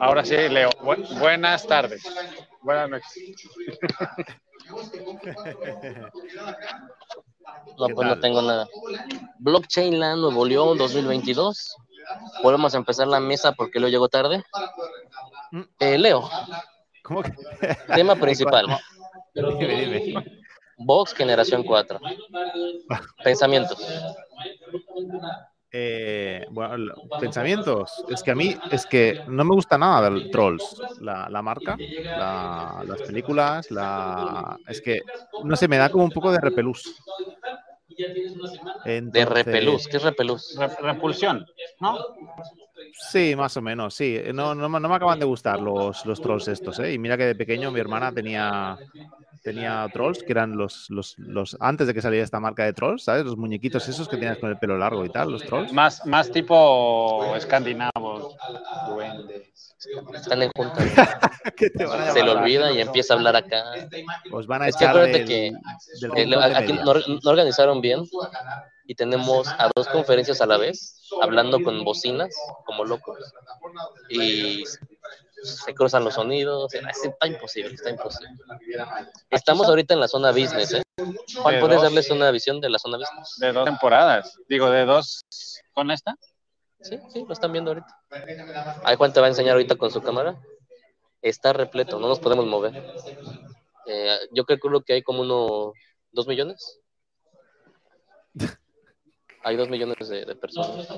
Ahora sí, Leo. buenas tardes. Buenas noches. No, pues no tengo nada. Blockchain Land Nuevo León 2022. Podemos empezar la mesa porque Leo llegó tarde. Mm. Eh, Leo. ¿Cómo que? Tema principal. Vox Generación 4. Pensamientos. Eh, bueno, pensamientos. Es que a mí es que no me gusta nada del Trolls, la, marca, las películas, la es que no sé, me da como un poco de repelús. de repelús, ¿qué es repelús? repulsión, ¿no? Sí, más o menos, sí. No, no, no me acaban de gustar los, los trolls estos, ¿eh? Y mira que de pequeño mi hermana tenía tenía trolls, que eran los, los, los, antes de que saliera esta marca de trolls, ¿sabes? Los muñequitos esos que tenías con el pelo largo y tal, los trolls. Más, más tipo escandinavos, Están en junta. Se le olvida y empieza a hablar acá. Os van a echar del, que aquí no, no organizaron bien y tenemos a dos conferencias a la vez, hablando con bocinas, como locos. Y se cruzan los sonidos, está imposible, está imposible. Estamos ahorita en la zona business, ¿eh? Juan, ¿puedes darles una visión de la zona business? De dos temporadas, digo, de dos con esta. Sí, sí, lo están viendo ahorita. Ahí Juan te va a enseñar ahorita con su cámara. Está repleto, no nos podemos mover. Eh, yo creo que hay como uno, dos millones. Hay dos millones de, de personas.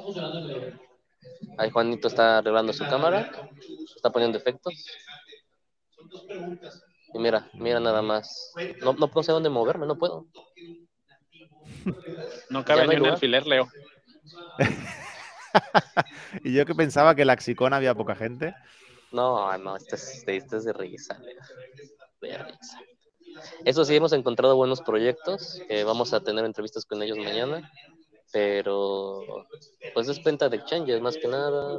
Ahí Juanito está arreglando su cámara, está poniendo efectos. Y mira, mira nada más. No, no, sé dónde moverme, no puedo. No cabe ni un alfiler, Leo. y yo que pensaba que en la Xicona había poca gente. No, no, esto es, esto es de risa, De risa. Eso sí, hemos encontrado buenos proyectos. vamos a tener entrevistas con ellos mañana pero pues es venta de exchanges más que nada,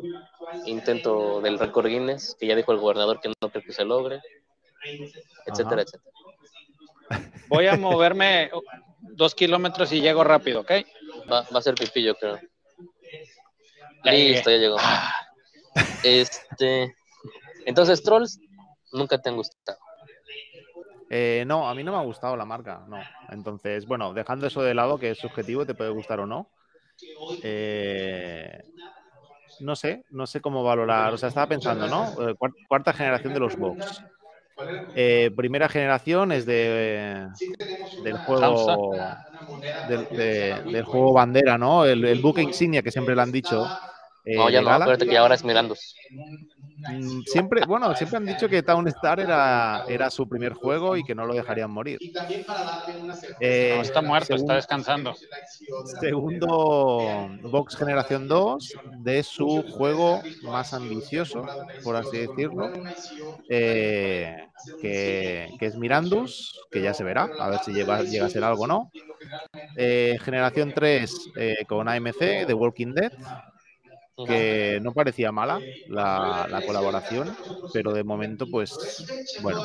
intento del récord Guinness, que ya dijo el gobernador que no creo que se logre, etcétera, etcétera. Voy a moverme dos kilómetros y llego rápido, ¿ok? Va, va a ser pipillo, creo. Listo, ya llegó. Este, entonces, Trolls, nunca te han gustado. Eh, no, a mí no me ha gustado la marca, no. Entonces, bueno, dejando eso de lado, que es subjetivo, te puede gustar o no. Eh, no sé, no sé cómo valorar. O sea, estaba pensando, ¿no? Eh, cuarta generación de los box. primera generación es de del juego del, juego bandera, ¿no? El, el, buque insignia que siempre le han dicho. no, ya no, acuérdate que ahora es Mirandos. Mm, siempre, bueno, siempre han dicho que Town Star era, era su primer juego y que no lo dejarían morir. Eh, está muerto, está descansando. Segundo Box Generación 2 de su juego más ambicioso, por así decirlo, eh, que, es Mirandus, que ya se verá, a ver si llega, llega a ser algo o no. Eh, generación 3 con AMC, The Walking Dead, que no parecía mala la, colaboración, pero de momento, pues, bueno,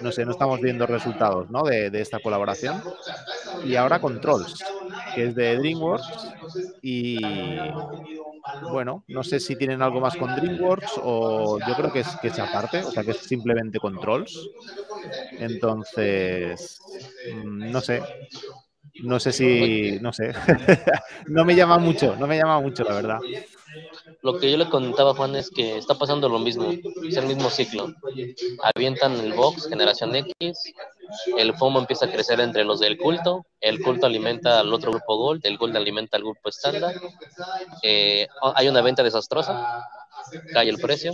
no sé, no estamos viendo resultados ¿no? de, esta colaboración. Y ahora Controls, que es de DreamWorks, y bueno, no sé si tienen algo más con DreamWorks o yo creo que es, que es aparte, o sea, que es simplemente Controls. Entonces, mm, no sé, no sé si, no sé, no me llama mucho, no me llama mucho, la verdad lo que yo le contaba a Juan es que está pasando lo mismo, es el mismo ciclo. Avientan el box, generación X, el FOMO empieza a crecer entre los del culto, el culto alimenta al otro grupo Gold, el Gold alimenta al grupo estándar, eh, hay una venta desastrosa, cae el precio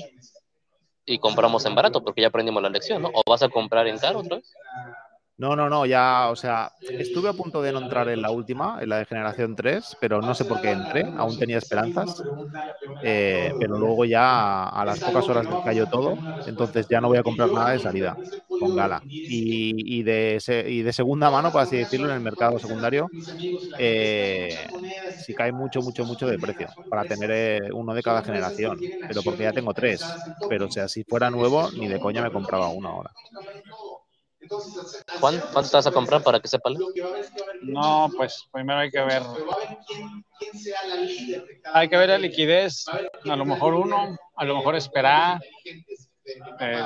y compramos en barato porque ya aprendimos la lección, ¿no? O vas a comprar en caro otra vez. No, no, no, ya, o sea, estuve a punto de no entrar en la última, en la de generación 3, pero no sé por qué entré, aún tenía esperanzas, eh, pero luego ya a las pocas horas me cayó todo, entonces ya no voy a comprar nada de salida con Gala. Y, de, segunda mano, por así decirlo, en el mercado secundario, eh, si cae mucho, mucho, mucho de precio, para tener eh, uno de cada generación, pero porque ya tengo tres, pero o sea, si fuera nuevo, ni de coña me compraba uno ahora. Juan, ¿cuánto vas a comprar para que sepa? No, pues primero hay que ver. Hay que ver la liquidez. A lo mejor uno, a lo mejor esperar. Eh,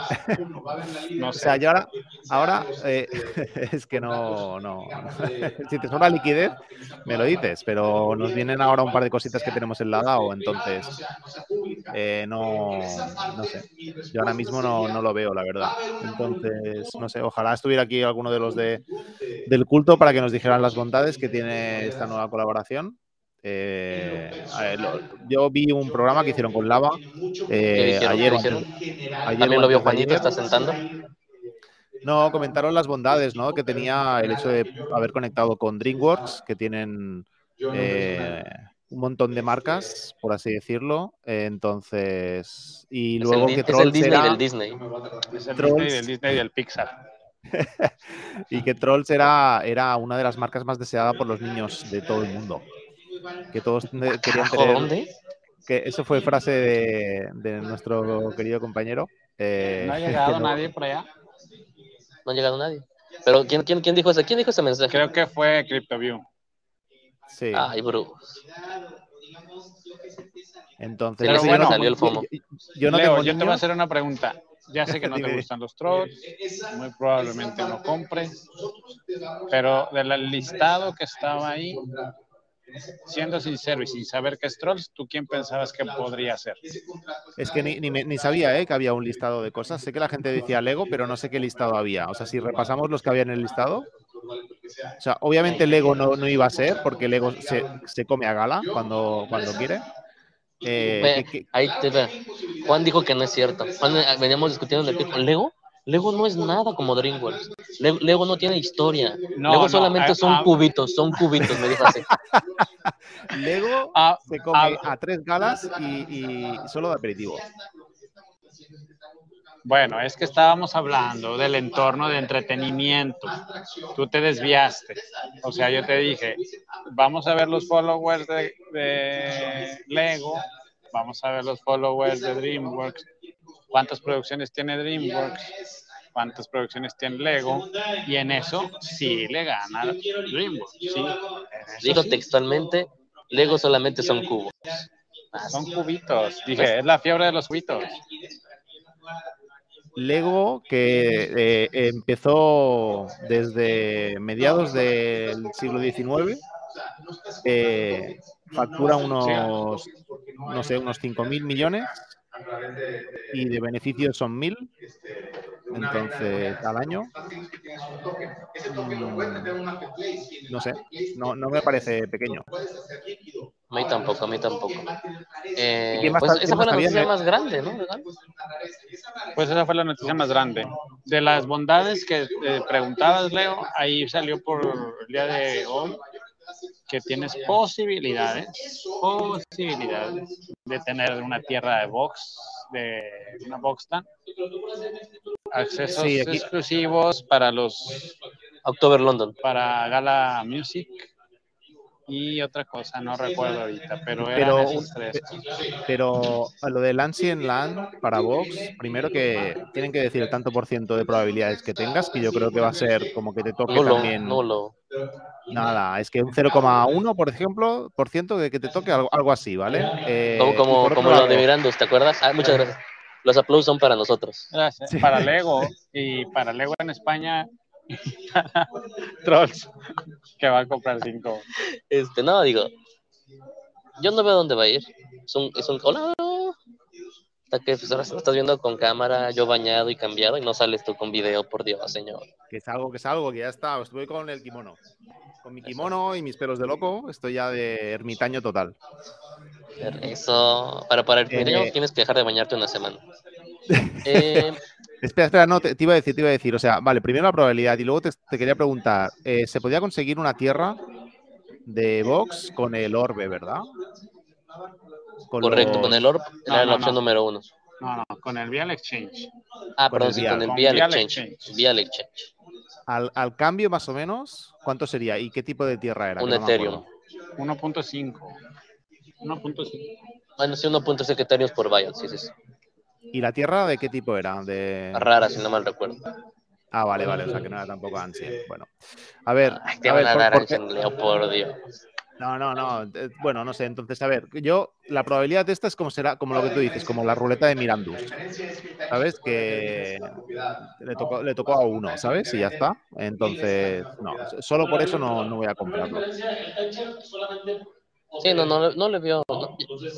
no O sea, yo ahora, ahora eh, es que no, no. si te sobra liquidez, me lo dices, pero nos vienen ahora un par de cositas que tenemos en la DAO, entonces eh, no, no sé. Yo ahora mismo no, no lo veo, la verdad. Entonces, no sé, ojalá estuviera aquí alguno de los de, del culto para que nos dijeran las bondades que tiene esta nueva colaboración. Eh, a ver, lo- yo vi un programa que hicieron con Lava ¿Qué eh, ayer, También lo vio Juanito, está sentando. No, comentaron las bondades, ¿no? Que tenía el hecho de haber conectado con DreamWorks, que tienen eh, un montón de marcas, por así decirlo. Eh, entonces, y Es luego el, que Di- es el Trolls Disney era, del Disney. Es el Trolls. Disney, del Disney y del Pixar. y que Trolls era, era una de las marcas más deseadas por los niños de todo el mundo. Que todos querían tener. ¿dónde? Que eso fue frase de, de nuestro querido compañero. eh, No ha llegado no- nadie por allá. No ha llegado nadie. Pero ¿quién, quién, quién dijo ese? ¿Quién dijo ese mensaje? Creo que fue CryptoView. Sí. Ay, bro. Entonces, Pero bueno, no- salió el FOMO. yo- yo no Leo, tengo yo te voy a hacer una pregunta. Ya sé que no te gustan los trolls, muy probablemente no compres, pero del listado que estaba ahí, siendo sincero y sin saber qué es trolls, ¿tú quién pensabas que podría ser? Es que ni, ni me- ni sabía ¿eh? que había un listado de cosas. Sé que la gente decía Lego, pero no sé qué listado había. O sea, si repasamos los que había en el listado. O sea, obviamente Lego no, no iba a ser, porque Lego se, se come a gala cuando, cuando quiere. Eh, Ve, que- que- ahí te ve. Juan dijo que no es cierto. Juan, eh, veníamos discutiendo en el pico. ¿Lego? Lego no es nada como DreamWorks. Le- Lego no tiene historia. No, Lego no, solamente ah, son ah. cubitos, son cubitos, me dijo así. Lego Ah, se come ah. a tres galas y, y solo de aperitivo. bueno, es que estábamos hablando del entorno de entretenimiento. Tú te desviaste. O sea, yo te dije, vamos a ver los followers de, de Lego, vamos a ver los followers de DreamWorks, cuántas producciones tiene DreamWorks, cuántas producciones tiene Lego, y en eso sí le gana DreamWorks. Sí, sí. textualmente, Lego solamente son cubos. Son cubitos. Dije, es la fiebre de los cubitos. Lego que eh, empezó desde mediados del siglo XIX, eh, factura unos, no sé, unos 5.000 millones y de beneficios son 1.000, entonces al año. no sé, no, no me parece pequeño. A mí tampoco, a mí tampoco. Eh, ¿Y qué más pues esa fue la noticia más grande, ¿no? Pues esa fue la noticia más grande. De las bondades que eh, preguntabas, Leo, ahí salió por el día de hoy que tienes posibilidades, posibilidades de tener una tierra de box, de una box stand, accesos Sí, aquí- exclusivos para los, October London. para Gala Music y otra cosa, no recuerdo ahorita, pero eran Pero, esos tres. pero a lo del Ancient Land para Vox, primero que tienen que decir el tanto por ciento de probabilidades que tengas, que yo creo que va a ser como que te toque Nulo, también. Nada, es que un 0,1, por ejemplo, por ciento de que te toque algo, algo así, ¿vale? Eh, Como, como, de Mirandos, ¿te acuerdas? Ah, muchas gracias. Los aplausos son para nosotros. Gracias. Sí. Para Lego y para Lego en España, Trolls, que va a comprar cinco. Este, no, digo, yo no veo dónde va a ir. Es un, es un, hola. Hasta que pues, ahora lo estás viendo con cámara, yo bañado y cambiado, y no sales tú con video, por Dios, señor. Que es algo, que es algo, que ya está. Estoy con el kimono. Con mi kimono y mis pelos de loco, estoy ya de ermitaño total. Eso, para para el Eh, video tienes que dejar de bañarte una semana. Eh, Espera, espera, no, te, te iba a decir, te iba a decir, o sea, vale, primero la probabilidad y luego te, te quería preguntar, eh, ¿se podía conseguir una tierra de Vox con el orbe, verdad? Con correcto, los- con el ORB No, era no, la opción no. número uno. No, no, con el Vial Exchange. Ah, Con perdón, el sí, con el Vial. Exchange. Vial Exchange. Al, al cambio, más o menos, ¿cuánto sería? ¿Y qué tipo de tierra era? Un no Ethereum. acuerdo. 1.5. 1.5. Bueno, sí, 1.7 Ethereum por Vial, sí, sí, sí. ¿Y la tierra de qué tipo era? De... Rara, si no mal recuerdo. Ah, vale, vale, o sea que no era tampoco Ancient. Bueno, a ver. Ay, te a van ver, a por- dar Leo, por Dios. No, no, no. eh, Bueno, no sé. Entonces, a ver, yo la probabilidad de esta es como será, como lo que tú dices, como la ruleta de Mirandus. ¿Sabes? Que le tocó, le tocó a uno, ¿sabes? Y ya está. Entonces, no, solo por eso no, no voy a comprarlo. Sí, no, no, le- no le veo. no,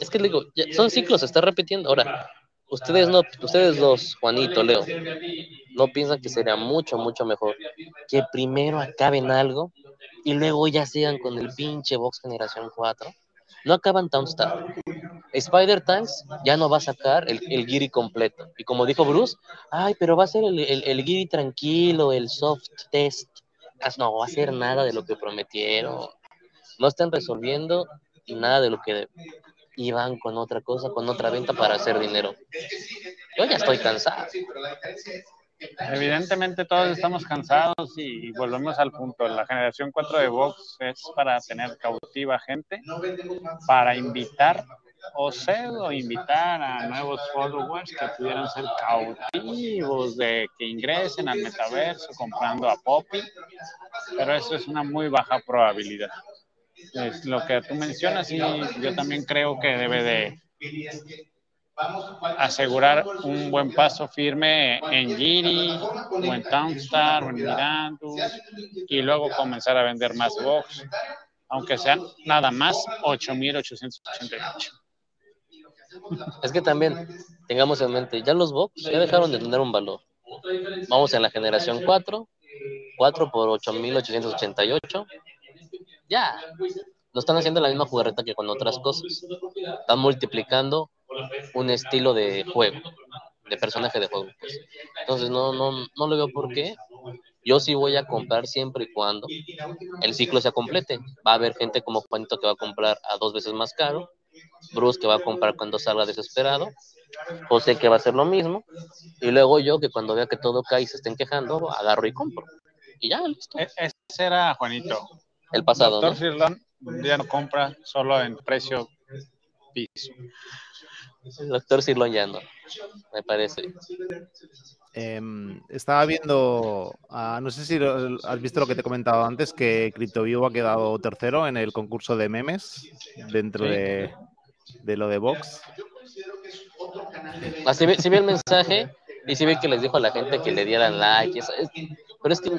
es que le digo, ya- son ciclos, se está repitiendo. Ahora, ustedes no, ustedes dos, Juanito, Leo, no piensan que sería mucho, mucho mejor que primero acaben algo y luego ya sigan con el pinche Box Generación 4. No acaban Townstar. Spider Tanks ya no va a sacar el, el Giri completo. Y como dijo Bruce, ay, pero va a ser el, el, el Giri tranquilo, el soft test. No va a ser nada de lo que prometieron. No están resolviendo nada de lo que iban con otra cosa, con otra venta para hacer dinero. Yo ya estoy cansado. Evidentemente todos estamos cansados y volvemos al punto. La generación 4 de Vox es para tener cautiva gente, para invitar o pseudo invitar a nuevos followers que pudieran ser cautivos de que ingresen al metaverso comprando a Poppy, pero eso es una muy baja probabilidad. Es lo que tú mencionas y yo también creo que debe de asegurar un buen paso firme en Giri o en Townstar o en Mirandus y luego comenzar a vender más box, aunque sean nada más 8.888. Es que también tengamos en mente, ya los box ya dejaron de tener un valor. Vamos en la generación 4, 4 por 8.888. Ya, no están haciendo la misma jugarreta que con otras cosas. Están multiplicando un estilo de juego, de personaje de juego. pues. Entonces no, no, no le veo por qué. Yo sí voy a comprar siempre y cuando el ciclo se complete. Va a haber gente como Juanito que va a comprar a dos veces más caro, Bruce que va a comprar cuando salga desesperado, José que va a hacer lo mismo, y luego yo que cuando vea que todo cae y se estén quejando, agarro y compro. Y ya, listo. E- Ese era Juanito. El pasado, Doctor ¿no? Ya no compra solo en precio piso. El doctor no, me parece. Em, estaba viendo, ah, no sé si lo- has visto lo que te he comentado antes, que CryptoView ha quedado tercero en el concurso de memes dentro Sí. de, de lo de Vox. Así vi, sí vi el mensaje y sí vi que les dijo a la gente que le dieran like. eso. Es- pero es que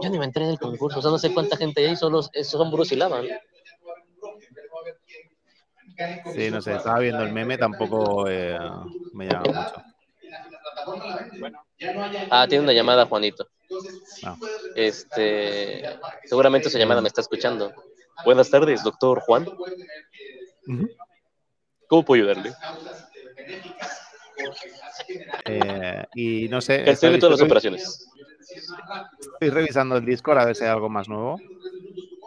yo ni me enteré del concurso, o sea, no sé cuánta gente hay, solo son Bruce y Lava. ¿no? Sí, no sé, estaba viendo el meme, tampoco eh, me llama mucho. Ah, tiene una llamada, Juanito. Ah. Este, seguramente esa llamada me está escuchando. Buenas tardes, doctor Juan. ¿Cómo puedo ayudarle? Eh, y no sé, Cancele todas las operaciones. Estoy revisando el Discord a ver si hay algo más nuevo.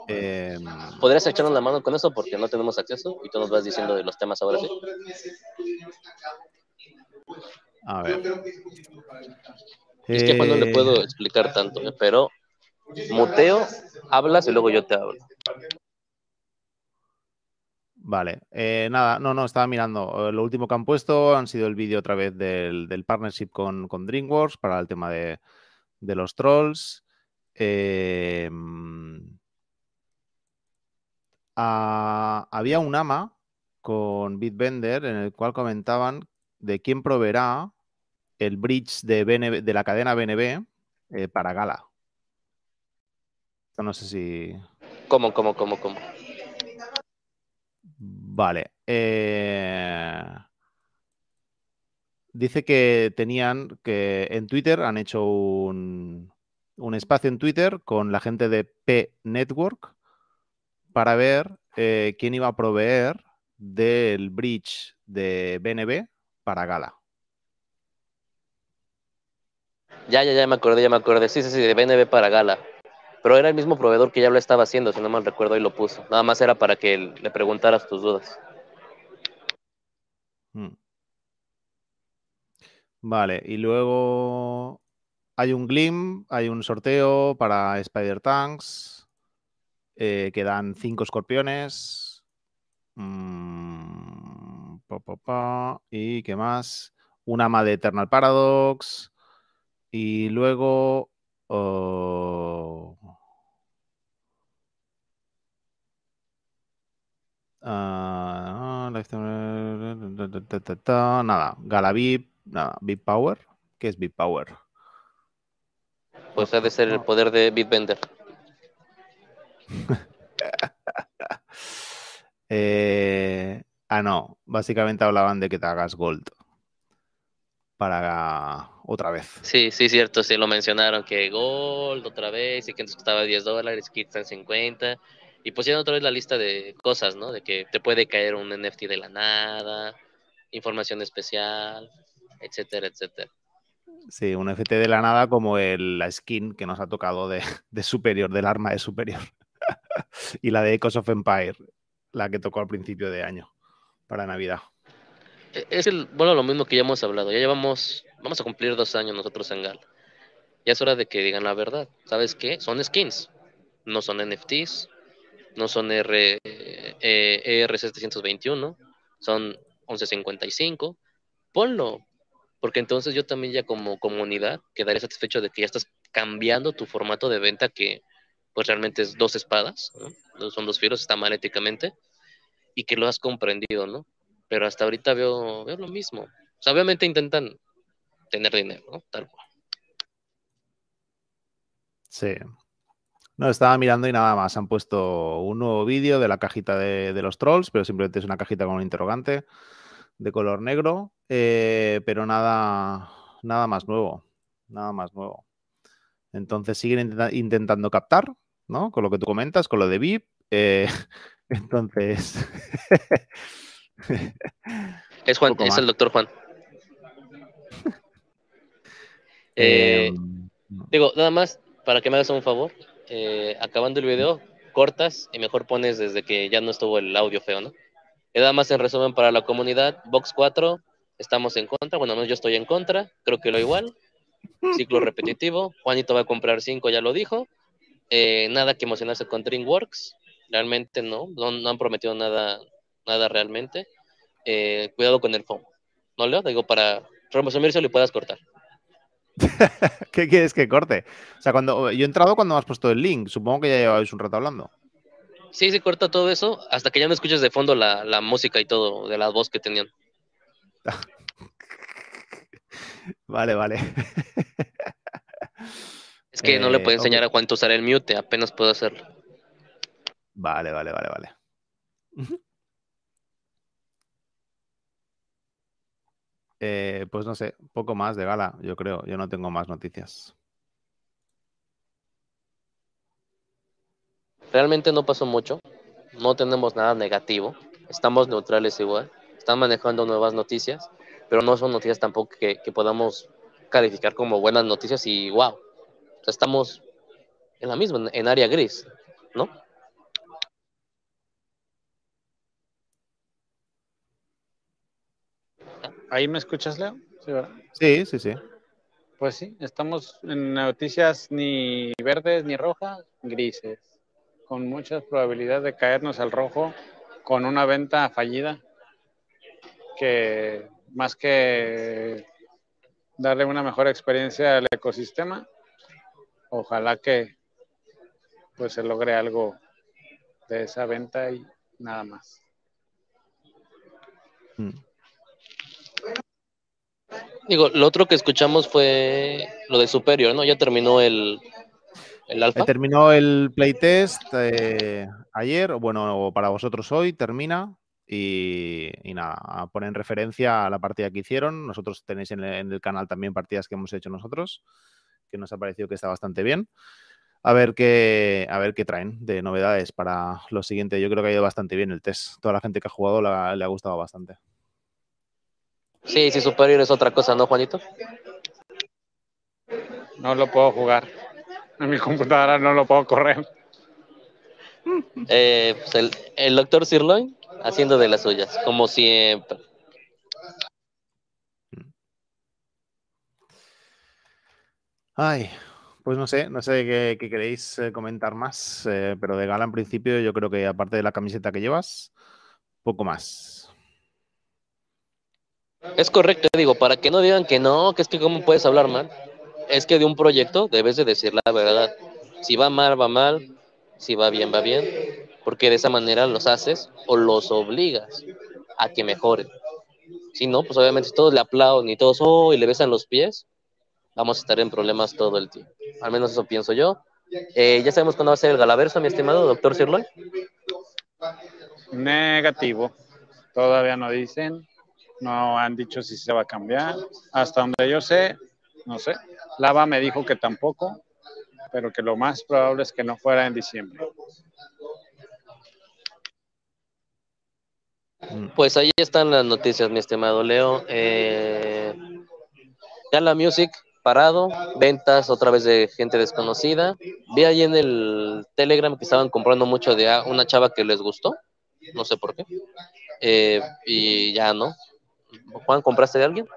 Em, ¿Podrías echarnos la mano con eso? Porque no tenemos acceso y tú nos vas diciendo de los temas ahora sí. a ver. Es que no le Eh, puedo explicar tanto, ¿eh? pero muteo, hablas y luego yo te hablo. Vale, eh, nada, no, no, estaba mirando. Eh, Lo último que han puesto han sido el vídeo otra vez del, del partnership con, con DreamWorks para el tema de, de los trolls. Eh, mm, ah, había un AMA con Bitbender en el cual comentaban de quién proveerá el bridge de, BNB de la cadena BNB eh, para Gala. No sé si, ¿Cómo, cómo, cómo, cómo? Vale. eh, Dice que tenían que en Twitter han hecho un, un espacio en Twitter con la gente de P Network para ver eh, quién iba a proveer del bridge de BNB para Gala. Ya, ya, ya me acordé, ya me acordé. Sí, sí, sí, de BNB para Gala. Pero era el mismo proveedor que ya lo estaba haciendo, si no mal recuerdo, y lo puso. Nada más era para que le preguntaras tus dudas. Mm. Vale, y luego hay un Glim, hay un sorteo para Spider Tanks, eh, que dan cinco escorpiones. Mm, ¿Y qué más? Un ama de Eternal Paradox. Y luego. oh, ah, nada, Galavip, nada, Big Power. ¿Qué es Big Power? Pues ha de ser el poder de Bitbender. Eh, ah, no, básicamente hablaban de que te hagas Gold para otra vez. Sí, sí, cierto, sí lo mencionaron, que Gold otra vez, y que antes costaba 10 dólares, que están 50, y pusieron otra vez la lista de cosas, ¿no? De que te puede caer un NFT de la nada, información especial, etcétera, etcétera. Sí, un FT de la nada como el, la skin que nos ha tocado de, de Superior, del arma de Superior. y la de Echoes of Empire, la que tocó al principio de año, para Navidad. E- Es el, bueno, lo mismo que ya hemos hablado, ya llevamos, vamos a cumplir dos años nosotros en Gal. Ya es hora de que digan la verdad. ¿Sabes qué? Son skins, no son NFTs, no son R, eh, ERC721, son 1155. Ponlo, porque entonces yo también ya como comunidad quedaré satisfecho de que ya estás cambiando tu formato de venta que pues realmente es dos espadas, son dos fieros, está mal éticamente, y que lo has comprendido, ¿no? Pero hasta ahorita veo, veo lo mismo. O sea, obviamente intentan tener dinero, ¿no? Tal cual. Sí. No, estaba mirando y nada más. Han puesto un nuevo vídeo de la cajita de, de los trolls, pero simplemente es una cajita con un interrogante de color negro, eh, pero nada, nada más nuevo. Nada más nuevo. Entonces siguen intenta- intentando captar, ¿no? Con lo que tú comentas, con lo de VIP. eh, entonces. Es Juan, es el doctor Juan. Eh, em, digo, nada más, para que me hagas un favor, eh, acabando el video, cortas y mejor pones desde que ya no estuvo el audio feo, ¿no? Y nada más en resumen para la comunidad, Box 4, estamos en contra, bueno, no, yo estoy en contra, creo que lo igual, ciclo repetitivo, Juanito va a comprar 5, ya lo dijo, Eh, nada que emocionarse con DreamWorks, realmente no, no, no han prometido nada, nada realmente, Eh, cuidado con el FOMO, ¿no, Leo? Digo, para resumirse y puedas cortar. ¿Qué quieres que corte? O sea, cuando yo he entrado cuando me has puesto el link. Supongo que ya llevabais un rato hablando. Sí, se corta todo eso hasta que ya no escuches de fondo la, la música y todo de la voz que tenían. Vale, vale. Es que no le Eh, puedo enseñar a a usar el mute, apenas puedo hacerlo. Vale, vale, vale, vale. Eh, pues no sé, poco más de gala, yo creo. Yo no tengo más noticias. Realmente no pasó mucho, no tenemos nada negativo, estamos neutrales igual, están manejando nuevas noticias, pero no son noticias tampoco que, que podamos calificar como buenas noticias y wow, o sea, estamos en la misma, en, en área gris, ¿no? ¿Ahí me escuchas, Leo? Sí, ¿verdad? Sí, sí, sí. Pues sí, estamos en noticias ni verdes ni rojas, grises, con muchas probabilidades de caernos al rojo con una venta fallida que más que darle una mejor experiencia al ecosistema, ojalá que pues se logre algo de esa venta y nada más. Mm. Digo, lo otro que escuchamos fue lo de Superior, ¿no? Ya terminó el, el Eh, alfa. terminó el playtest eh, ayer, o bueno, para vosotros hoy termina. Y, y nada, a poner en referencia a la partida que hicieron. Nosotros tenéis en el, en el canal también partidas que hemos hecho nosotros, que nos ha parecido que está bastante bien. A ver qué, a ver qué traen de novedades para lo siguiente. Yo creo que ha ido bastante bien el test. Toda la gente que ha jugado la- le ha gustado bastante. Sí, sí, Superior es otra cosa, ¿no, Juanito? No lo puedo jugar. En mi computadora no lo puedo correr. Eh, pues el, el doctor Sirloin haciendo de las suyas, como siempre. Ay, pues no sé, no sé qué, qué queréis eh, comentar más, eh, pero de gala en principio yo creo que aparte de la camiseta que llevas, poco más. Es correcto, digo, para que no digan que no, que es que cómo puedes hablar mal. Es que de un proyecto debes de decir la verdad. Si va mal, va mal. Si va bien, va bien. Porque de esa manera los haces o los obligas a que mejoren. Si no, pues obviamente todos le aplauden y todos, oh, y le besan los pies, vamos a estar en problemas todo el tiempo. Al menos eso pienso yo. Eh, ya sabemos cuándo va a ser el Galaverso, mi estimado doctor Sirloy. Negativo. Todavía no dicen, no han dicho si se va a cambiar. Hasta donde yo sé, no sé. Lava me dijo que tampoco, pero que lo más probable es que no fuera en diciembre. Pues ahí están las noticias, mi estimado Leo. Eh, la Music parado, ventas otra vez de gente desconocida. Vi ahí en el Telegram que estaban comprando mucho de una chava que les gustó, no sé por qué. Eh, y ya no. Juan, ¿compraste de alguien?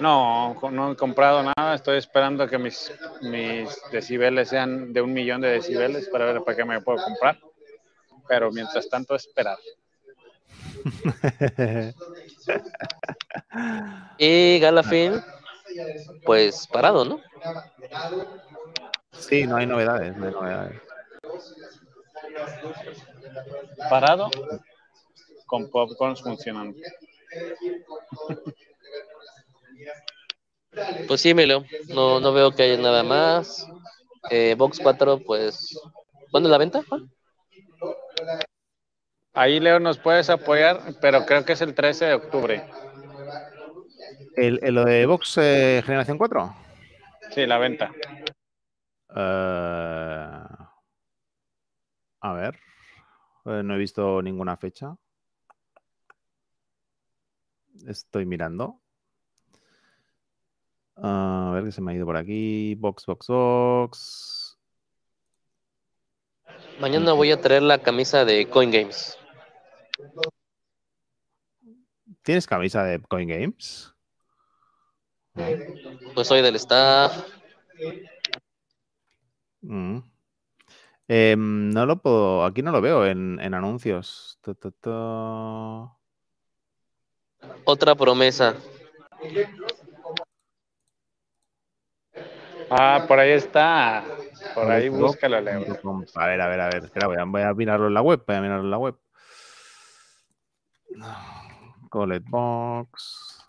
No, no he comprado nada. Estoy esperando que mis, mis decibeles sean de un millón de decibeles para ver para qué me puedo comprar. Pero mientras tanto, esperar. y Galafin, pues parado, ¿no? Sí, no hay novedades, no hay novedades. Parado, con popcorns funcionando. Pues sí, Emilio, no, no veo que haya nada más. Eh, Box 4, pues, ¿cuándo es la venta, Ahí, Leo, nos puedes apoyar, pero creo que es el 13 de octubre. ¿El, lo de Box eh, Generación 4? Sí, la venta. Eh, a ver. Eh, no he visto ninguna fecha. Estoy mirando. A ver qué se me ha ido por aquí. Box, box, box. Mañana voy a traer la camisa de Coin Games. ¿Tienes camisa de Coin Games? Pues soy del staff. Mm. Em, no lo puedo, aquí no lo veo en, anuncios. Otra promesa. Ah, por ahí está. Por ahí búscalo, Leo. A ver, a ver, a ver. Espera, voy a, voy a mirarlo en la web. Voy a mirarlo en la web. Collet Box.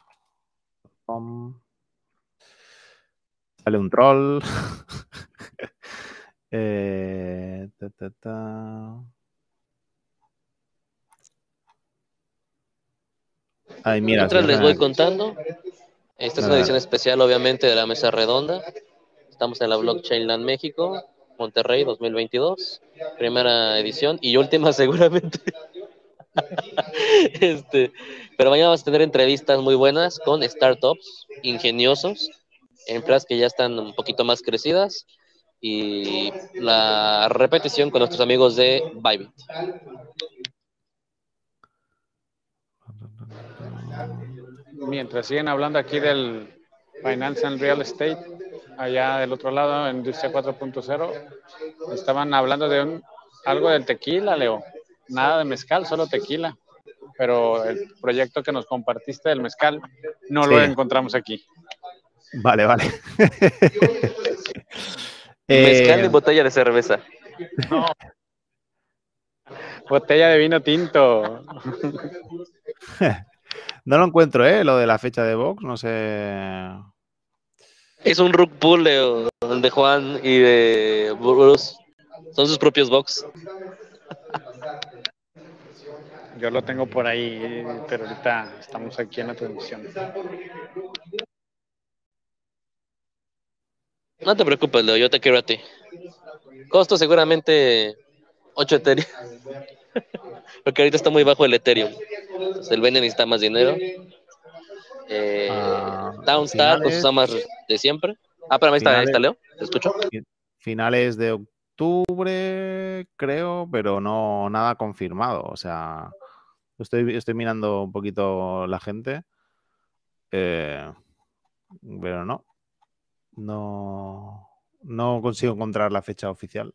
Sale un troll. eh, Mientras les voy contando, esta es una edición especial, obviamente, de la mesa redonda. Estamos en la Blockchain Land México, Monterrey 2022, primera edición y última seguramente. este, pero mañana vamos a tener entrevistas muy buenas con startups ingeniosos, empresas que ya están un poquito más crecidas y la repetición con nuestros amigos de Bybit. Mientras siguen hablando aquí del Finance and Real Estate, allá del otro lado, en Industria 4.0, estaban hablando de un, algo del tequila, Leo nada de mezcal, solo tequila. Pero el proyecto que nos compartiste del mezcal no lo encontramos aquí. Vale, vale. mezcal de eh, botella de cerveza. No. Botella de vino tinto. no lo encuentro, ¿eh? Lo de la fecha de Vox, no sé. Es un rug pull de, Juan y de Bruce. Son sus propios box. Yo lo tengo por ahí, pero ahorita estamos aquí en la transmisión. No te preocupes, Leo, yo te quiero a ti. Costo seguramente 8 Ethereum. Porque ahorita está muy bajo el Ethereum. el Bene necesita más dinero. Eh, ah, Downstar sus amas de siempre. Ah, pero ahí está, está Leo. ¿Te escucho? Finales de octubre, creo, pero no nada confirmado. O sea, Estoy, estoy mirando un poquito la gente. Eh, pero no. No. No consigo encontrar la fecha oficial.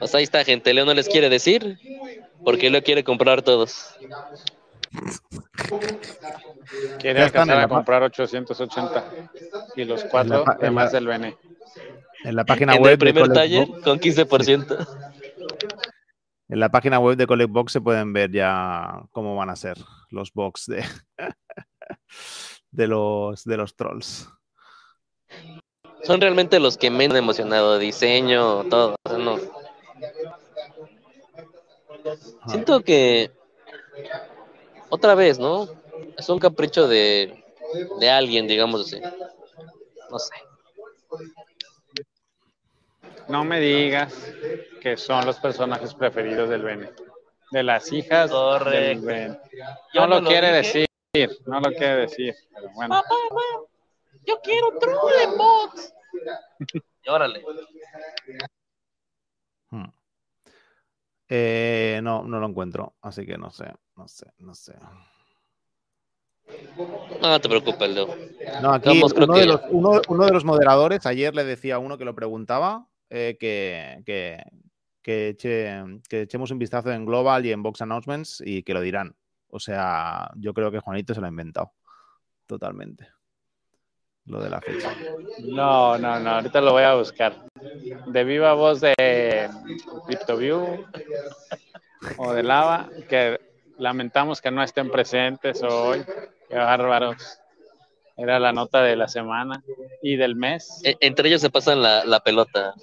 Pues ahí está, gente. Leo no les quiere decir porque lo quiere comprar todos. Quiere alcanzar a comprar 880 y los cuatro demás del Bene. En la página web. el primer taller con 15%. En la página web de Collect Box se pueden ver ya cómo van a ser los box de, de, los, de los trolls. Son realmente los que menos emocionado, diseño, todo. Siento que otra vez, ¿no? Es un capricho de, de alguien, digamos así. No sé. No me digas que son los personajes preferidos del Bene. De las hijas del Bene. No, lo, quiere decir, no lo quiere decir. Pero bueno. Papá, yo quiero troll en box. órale. Hmm. Eh, no, no lo encuentro, así que no sé, no sé, no sé. No te preocupes, Leo. No, aquí uno, de los, uno, de los, moderadores ayer le decía a uno que lo preguntaba eh, que, que, que, que, echemos un vistazo en Global y en Box Announcements y que lo dirán. O sea, yo creo que Juanito se lo ha inventado. Totalmente. Lo de la fecha. No, no, no. Ahorita lo voy a buscar. De viva voz de CryptoView o de Lava, que lamentamos que no estén presentes hoy. Qué bárbaros. Era la nota de la semana y del mes. E, entre ellos se pasan la, la pelota.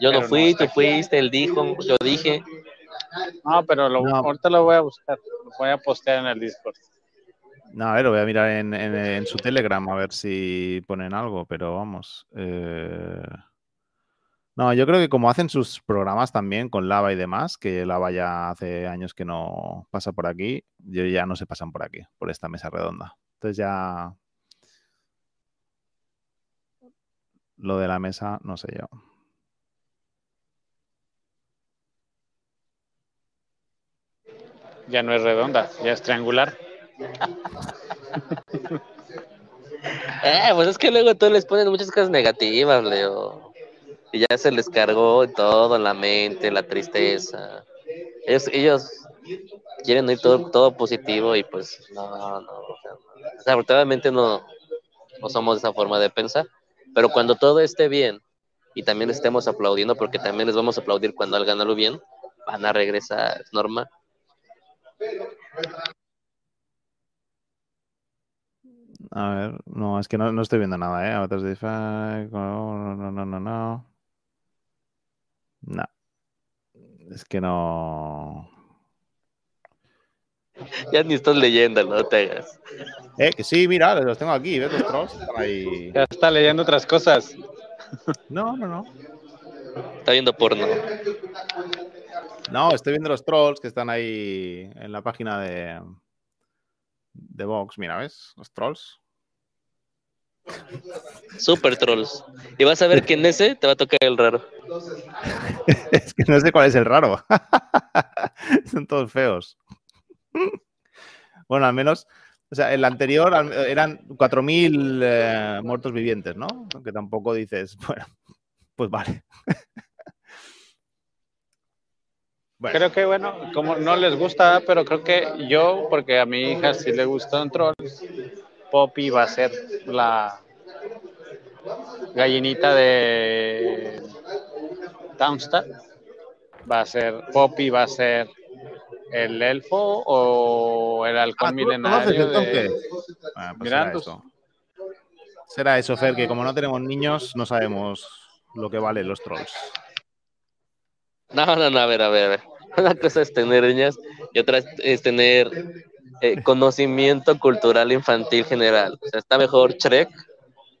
Yo no fui, tú fuiste, él dijo, yo dije. No, pero lo, ahorita lo voy a buscar, lo voy a postear en el Discord. No, a ver, lo voy a mirar en, su Telegram a ver si ponen algo, pero vamos. Eh, no, yo creo que como hacen sus programas también con Lava y demás, que Lava ya hace años que no pasa por aquí, yo ya no se pasan por aquí, por esta mesa redonda. Entonces ya... Lo de la mesa, no sé yo. Ya no es redonda, ya es triangular. Eh, pues es que luego todos les ponen muchas cosas negativas, Leo. Y ya se les cargó todo en la mente, la tristeza. Ellos, quieren oír todo, positivo y pues no, no. Desafortunadamente no, no somos de esa forma de pensar. Pero cuando todo esté bien y también estemos aplaudiendo, porque también les vamos a aplaudir cuando hagan algo bien, van a regresar, normal. A ver, no, es que no, estoy viendo nada, ¿eh? No, no, no, no, no. No. Es que no. Ya ni estás leyendo, no te hagas. Eh, que sí, mira, los tengo aquí, ¿ves? Los trolls ahí. Ya está leyendo otras cosas. No, no, no. Está viendo porno. No, estoy viendo los trolls que están ahí en la página de, de Vox. Mira, ¿ves? Los trolls. Super trolls. Y vas a ver que en ese te va a tocar el raro. es que no sé cuál es el raro. Son todos feos. bueno, al menos, o sea, el anterior eran 4.000 eh, muertos vivientes, ¿no? Aunque tampoco dices, bueno, pues vale. Creo que, bueno, como no les gusta, pero creo que yo, porque a mi hija sí le gustan trolls, Poppy va a ser la gallinita de Townstad. Va a ser, Poppy va a ser el elfo o el halcón ah, milenario de... Ah, pues será, eso. será eso, Fer, que como no tenemos niños, no sabemos lo que valen los trolls. No, no, no, a ver, a ver, a ver. Una cosa es tener niñas y otra es tener eh, conocimiento cultural infantil general. O sea, está mejor Shrek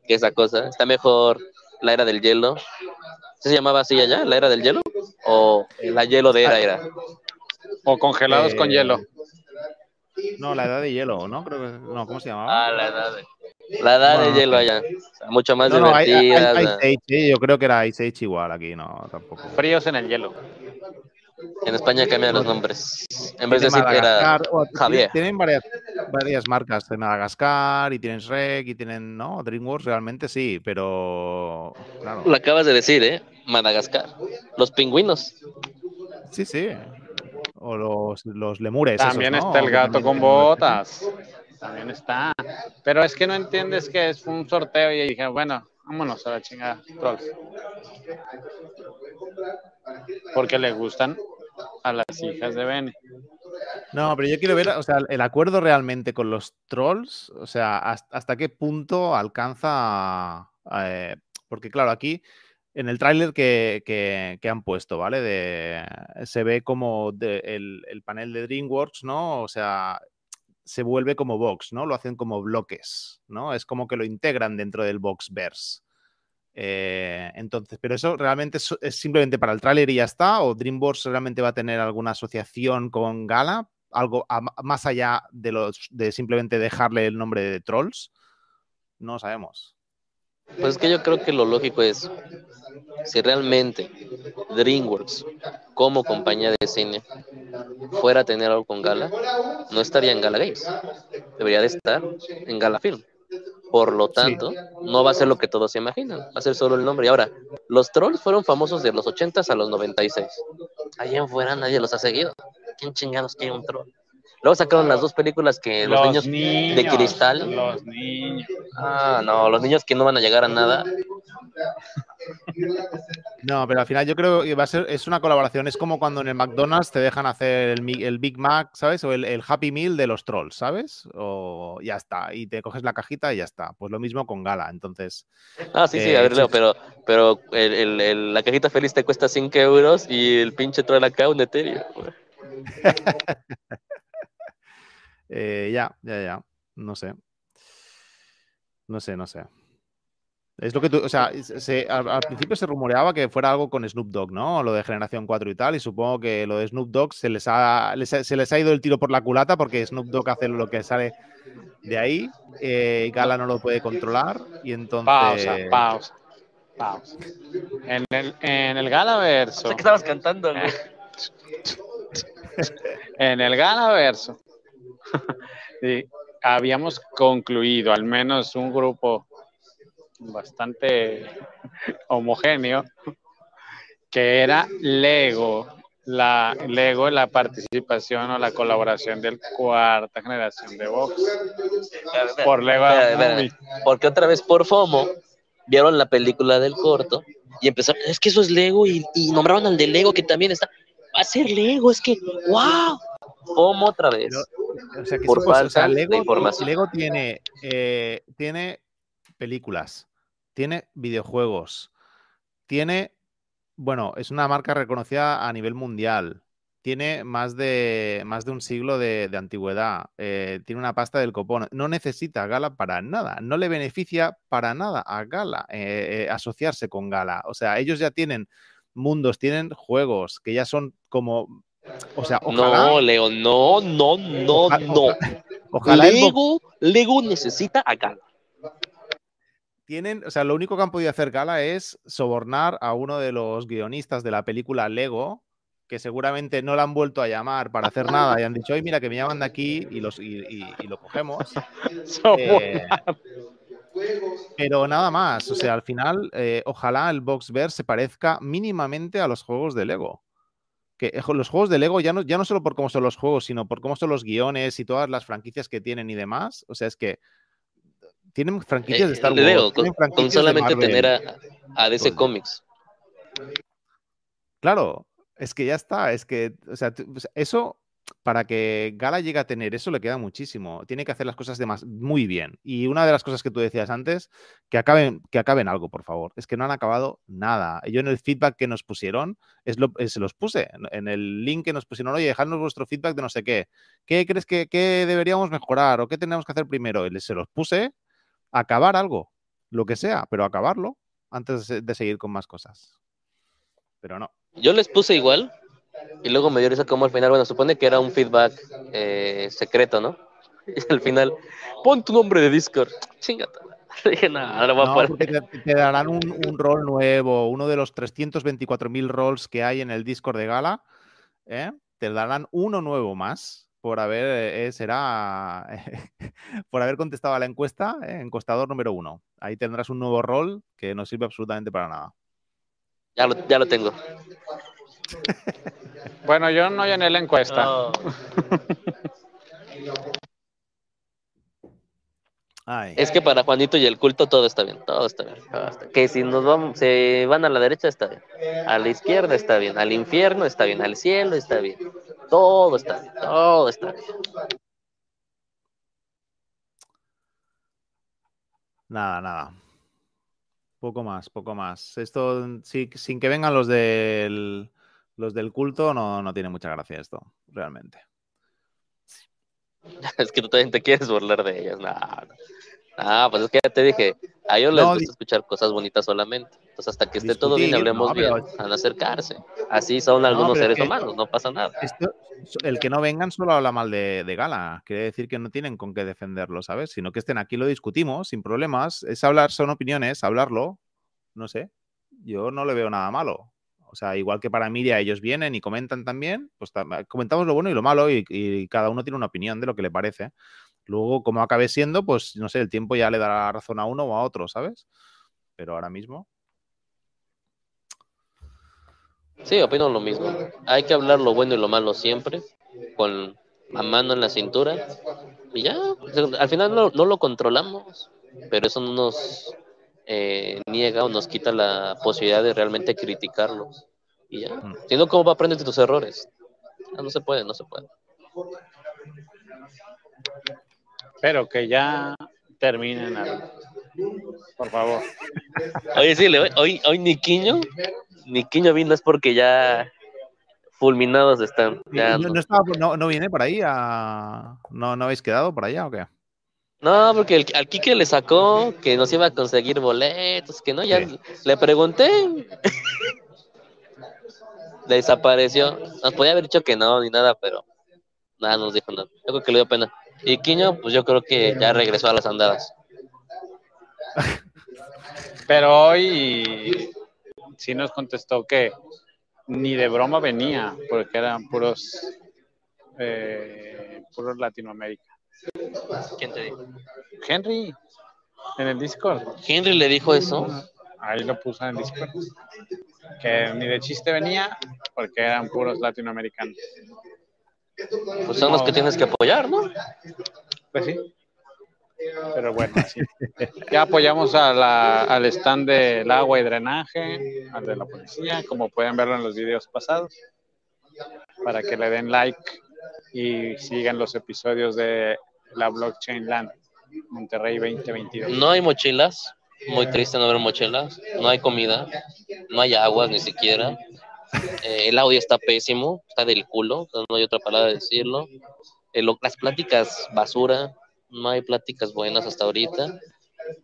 que esa cosa. Está mejor la era del hielo. ¿Se llamaba así allá, la era del hielo? ¿O la hielo de era era? O congelados con hielo. No, la edad de hielo, ¿no? Creo que, no, ¿cómo se llamaba? Ah, la edad de, la edad de hielo allá. mucho más divertida. yo creo que era Ice Age igual aquí, no, tampoco. Fríos en el hielo. En España cambian los nombres. En vez de decir que era Javier. Tienen varias, varias marcas de Madagascar y tienen Shrek y tienen, ¿no? DreamWorks realmente sí, pero. Lo acabas de decir, ¿eh? Madagascar. Los pingüinos. Sí, sí. O los, los lemures. También esos, ¿no? está el gato con botas. También está. Pero es que no entiendes que es un sorteo y dije, bueno, vámonos a la chingada, trolls. Porque le gustan a las hijas de Bene. No, pero yo quiero ver, o sea, el acuerdo realmente con los trolls, o sea, hasta, hasta qué punto alcanza. eh, porque, claro, aquí en el tráiler que, que- han puesto, ¿vale? Se ve como el, el panel de DreamWorks, ¿no? O sea, se vuelve como box, ¿no? Lo hacen como bloques, ¿no? Es como que lo integran dentro del Boxverse. Eh, entonces, pero eso realmente es, simplemente para el tráiler y ya está, o DreamWorks realmente va a tener alguna asociación con Gala, algo más allá de los de simplemente dejarle el nombre de Trolls, no sabemos. Pues es que yo creo que lo lógico es, si realmente DreamWorks como compañía de cine fuera a tener algo con Gala, no estaría en Gala Games, debería de estar en Gala Film. Por lo tanto, no va a ser lo que todos se imaginan, va a ser solo el nombre. Y ahora, los trolls fueron famosos de los 80s a los 96. Allá en fuera nadie los ha seguido. ¿Quién chingados quiere un troll? Luego sacaron las dos películas que los, niños, de cristal. Los niños. Ah, no, los niños que no van a llegar a nada. No, pero al final yo creo que va a ser, es una colaboración, es como cuando en el McDonald's te dejan hacer el, Big Mac, ¿sabes? O el, el Happy Meal de los trolls, ¿sabes? O ya está, y te coges la cajita y ya está. Pues lo mismo con Gala, entonces... Ah, sí, sí, Eh, a ver. Leo, pero, pero el- el- el- la cajita feliz te cuesta 5 euros y el pinche troll acá un Ethereum. Eh, ya, ya, ya. No sé. No sé, no sé. Es lo que tú, o sea, se- al, al principio se rumoreaba que fuera algo con Snoop Dogg, ¿no? Lo de Generación 4 y tal, y supongo que lo de Snoop Dogg se les ha, les ha- se les ha ido el tiro por la culata porque Snoop Dogg hace lo que sale de ahí, eh, Gala no lo puede controlar y entonces... Pausa, pausa, pausa. En el, en el Galaverso, ¿Qué estabas cantando, güey? en el Galaverso, sí, habíamos concluido, al menos un grupo bastante homogéneo, que era Lego, la Lego, la participación o la colaboración del cuarta generación de Vox por Lego Espera, espera. Movie. Porque otra vez por FOMO vieron la película del corto y empezaron, es que eso es Lego y, y nombraron al de Lego que también está, va a ser Lego, es que, wow. FOMO otra vez. O sea, que por pues, o de Lego, información. Lego tiene, eh, tiene películas, tiene videojuegos, tiene, bueno, es una marca reconocida a nivel mundial, tiene más de, más de un siglo de, de antigüedad, eh, tiene una pasta del copón, no necesita Gala para nada, no le beneficia para nada a Gala eh, eh, asociarse con Gala. O sea, ellos ya tienen mundos, tienen juegos que ya son como... O sea, ojalá, No, Leo, no, no, no, no. ojalá Lego, Lego necesita a Gala. tienen, o sea, lo único que han podido hacer Gala es sobornar a uno de los guionistas de la película Lego, que seguramente no la han vuelto a llamar para hacer nada y han dicho, oye, mira, que me llaman de aquí y, los, y, y- y lo cogemos. Eh, pero nada más, o sea, al final, eh, ojalá el Boxverse se parezca mínimamente a los juegos de Lego. Que eh, los juegos de Lego, ya no, ya no solo por cómo son los juegos, sino por cómo son los guiones y todas las franquicias que tienen y demás. O sea, es que tienen franquicias de Eh, Star Wars. Leo, con, con solamente tener a, a DC. Comics. Claro, es que ya está, es que, o sea, eso, para que Gala llegue a tener eso le queda muchísimo. Tiene que hacer las cosas de más, muy bien. Y una de las cosas que tú decías antes, que acaben, que acaben algo, por favor. Es que no han acabado nada. Yo en el feedback que nos pusieron, es lo, eh, se los puse. en- el link que nos pusieron, oye, dejadnos vuestro feedback de no sé qué. ¿Qué crees que, deberíamos mejorar o qué tenemos que hacer primero? Se los puse, acabar algo, lo que sea, pero acabarlo antes de seguir con más cosas. Pero no. Yo les puse igual y luego me dio risa como al final, bueno, supone que era un feedback eh, secreto, ¿no? Y al final, pon tu nombre de Discord. Chingata. No, ahora voy a No, te, te darán un, un rol nuevo, uno de los 324.000 roles que hay en el Discord de Gala. ¿eh? Te darán uno nuevo más por haber, eh, será, por haber contestado a la encuesta, encuestador número uno. Ahí tendrás un nuevo rol que no sirve absolutamente para nada. Ya lo, ya lo tengo. Bueno, yo no llené la encuesta. No. Ay, Es que para Juanito y el culto todo está bien, todo está bien. todo está- Que si nos vamos, se van a la derecha está bien, a la izquierda está bien, al infierno está bien, al cielo está bien, todo está bien, todo está bien. nada, nada. Poco más, poco más. Esto, sí, sin que vengan los del, los del culto, no, no tiene mucha gracia esto, realmente. Es que tú también te quieres burlar de ellas, no, no. Ah, pues es que ya te dije, a ellos les No, gusta escuchar cosas bonitas solamente. Entonces hasta que esté todo bien hablemos bien, van a acercarse. Así son algunos es seres que- humanos, no pasa nada. Esto- el que no vengan solo habla mal de, de Gala. Quiere decir que no tienen con qué defenderlo, ¿sabes? Sino que estén aquí, lo discutimos sin problemas. Es hablar, son opiniones, hablarlo. No sé. Yo no le veo nada malo. O sea, igual que para Miria ellos vienen y comentan también, pues tam- comentamos lo bueno y lo malo y, cada uno tiene una opinión de lo que le parece. Luego, como acabe siendo, pues no sé, el tiempo ya le dará razón a uno o a otro, ¿sabes? Pero ahora mismo. Sí, opino lo mismo. Hay que hablar lo bueno y lo malo siempre, con la mano en la cintura. Y ya, pues, al final no lo controlamos, pero eso no nos eh, niega o nos quita la posibilidad de realmente criticarlos. Y ya, Mm. si no, ¿cómo va a aprender de tus errores? Ah, no se puede, no se puede. Pero que ya terminen. Por favor. Oye, sí, le- hoy, hoy Niquiño, Niquiño vino es porque ya fulminados están. Ya ¿No, no. no estaba- no- no viene por ahí? a- ¿No, ¿No habéis quedado por allá o qué? No, porque el, al Quique le sacó que nos iba a conseguir boletos, que no, ya Sí. le pregunté. Desapareció. Nos podía haber dicho que no, ni nada, pero nada, nos dijo nada. Yo creo que le dio pena. Y Quiño, pues yo creo que ya regresó a las andadas. Pero hoy sí nos contestó que ni de broma venía, porque eran puros, eh, puros Latinoamérica. ¿Quién te dijo? Henry, en el Discord, Henry le dijo eso. ahí lo puso en el Discord, que ni de chiste venía, porque eran puros latinoamericanos. Pues son los que tienes que apoyar, ¿no? Pues sí. Pero bueno, sí. Ya apoyamos a la- al stand del agua y drenaje, al de la policía, como pueden verlo en los videos pasados, para que le den like y sigan los episodios de la Blockchain Land Monterrey 2022. No hay mochilas. Muy triste no ver mochilas. No hay comida. No hay agua ni siquiera. Eh, el audio está pésimo. Está del culo. No hay otra palabra de decirlo. Eh, las pláticas basura. No hay pláticas buenas hasta ahorita.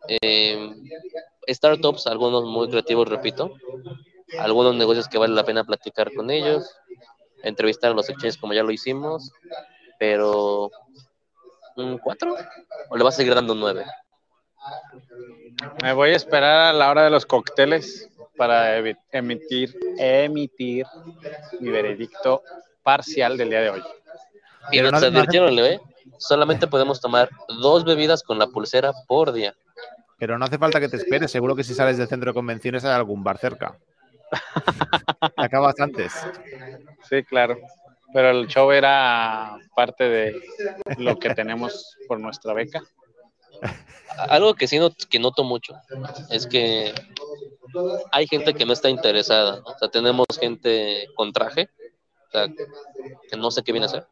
Eh, startups, algunos muy creativos, repito. Algunos negocios que vale la pena platicar con ellos. Entrevistar a los exchanges como ya lo hicimos. Pero... ¿Un 4? ¿O le vas a seguir dando un 9? Me voy a esperar a la hora de los cócteles para emitir, emitir mi veredicto parcial del día de hoy. Y Pero nos no- no hace- advirtieron, ¿eh? Solamente podemos tomar dos bebidas con la pulsera por día. Pero no hace falta que te esperes. Seguro que si sales del centro de convenciones hay algún bar cerca. Acabas antes. Sí, claro. Pero el show era parte de lo que tenemos por nuestra beca. Algo que sí not- que noto mucho es que hay gente que no está interesada. ¿no? O sea, tenemos gente con traje, que no sé qué viene a hacer.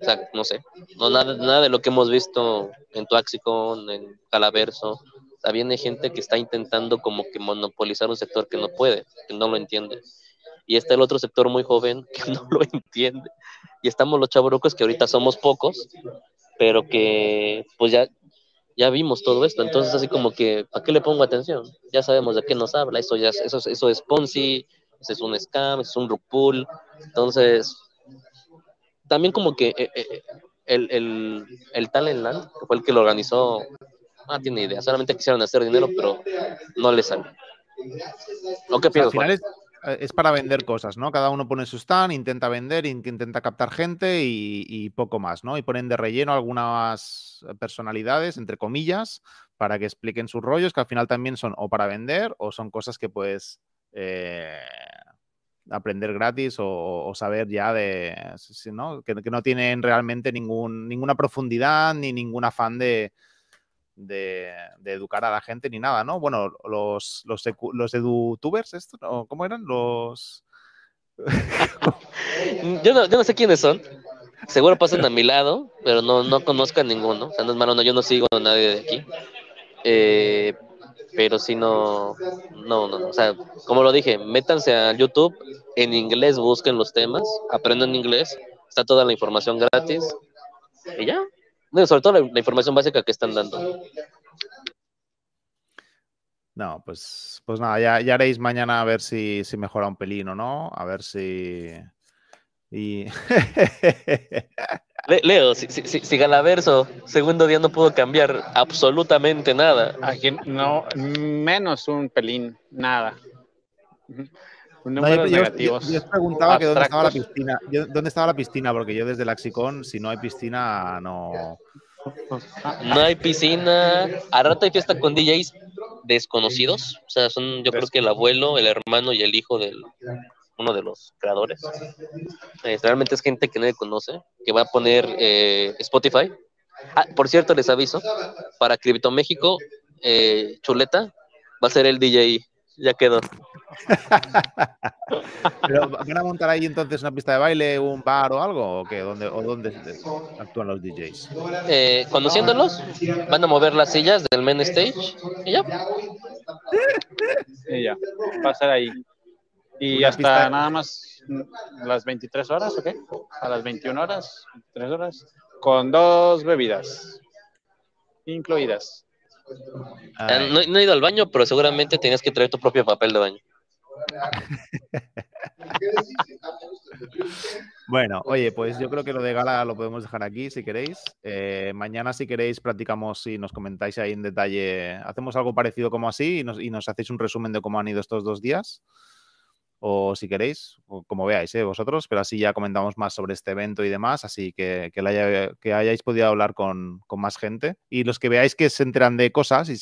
O sea, no sé. No, nada, nada de lo que hemos visto en Tuaxicon, en Calaverso. O sea, viene gente que está intentando como que monopolizar un sector que no puede, que no lo entiende. Y está el otro sector muy joven que no lo entiende. Y estamos los chavorocos que ahorita somos pocos, pero que pues ya, ya vimos todo esto. Entonces así como que, ¿para qué le pongo atención? Ya sabemos de qué nos habla. Eso ya es- eso, es- eso es Ponzi, eso es un scam, eso es un rug pull. Entonces, también como que eh, eh, el, el, el Talent Land, que fue el que lo organizó, no tiene idea. Solamente quisieron hacer dinero, pero no le salió. ¿O qué piensas, final Juan? es, es para vender cosas, ¿no? Cada uno pone su stand, intenta vender, in- intenta captar gente y, poco más, ¿no? Y ponen de relleno algunas personalidades, entre comillas, para que expliquen sus rollos, que al final también son o para vender o son cosas que pues eh, aprender gratis o, saber ya de, ¿no? Que, no tienen realmente ningún, ninguna profundidad ni ningún afán de, de, educar a la gente ni nada, ¿no? Bueno, los, los, los edutubers, ¿esto? ¿cómo eran? Los... yo, no, yo no sé quiénes son. Seguro pasan a mi lado, pero no, no conozco ninguno. O sea, no es malo, no, yo no sigo a nadie de aquí. Eh, pero si no, no, no, o sea, como lo dije, métanse a YouTube, en inglés busquen los temas, aprendan inglés, está toda la información gratis y ya. Sobre todo la, información básica que están dando. No, pues, pues nada, ya, ya haréis mañana a ver si, si mejora un pelín o no, a ver si... Y... Leo, si, si, si, Galaverso, segundo día no pudo cambiar absolutamente nada. Aquí no, menos un pelín, nada. Números negativos. Yo, preguntaba que dónde estaba la piscina. ¿Dónde estaba la piscina? Porque yo desde Laxicon, si no hay piscina, no. No hay piscina. A rato hay fiesta con DJs desconocidos. O sea, son yo creo que el abuelo, el hermano y el hijo del, uno de los creadores. Eh, realmente es gente que nadie conoce, que va a poner eh, Spotify. Ah, por cierto, les aviso, para Cripto México, eh, Chuleta va a ser el DJ, ya quedó. Pero, ¿Van a montar ahí entonces una pista de baile, un bar o algo? ¿O qué? ¿Dónde, o dónde actúan los DJs? conociéndolos, van a mover las sillas del main stage y ya. Y ya, va a ser ahí. Y hasta nada más las 23 horas, ¿ok? A las 21 horas, 23 horas, con dos bebidas incluidas. Eh, no, he ido al baño, pero seguramente tenías que traer tu propio papel de baño. Bueno, oye, pues yo creo que lo de gala lo podemos dejar aquí si queréis. Eh, mañana, si queréis, practicamos y nos comentáis ahí en detalle. Hacemos algo parecido como así y nos, y nos hacéis un resumen de cómo han ido estos dos días o si queréis, como veáis ¿eh? vosotros, pero así ya comentamos más sobre este evento y demás, así que, que, hayáis podido hablar con, más gente. Y los que veáis que se enteran de cosas y,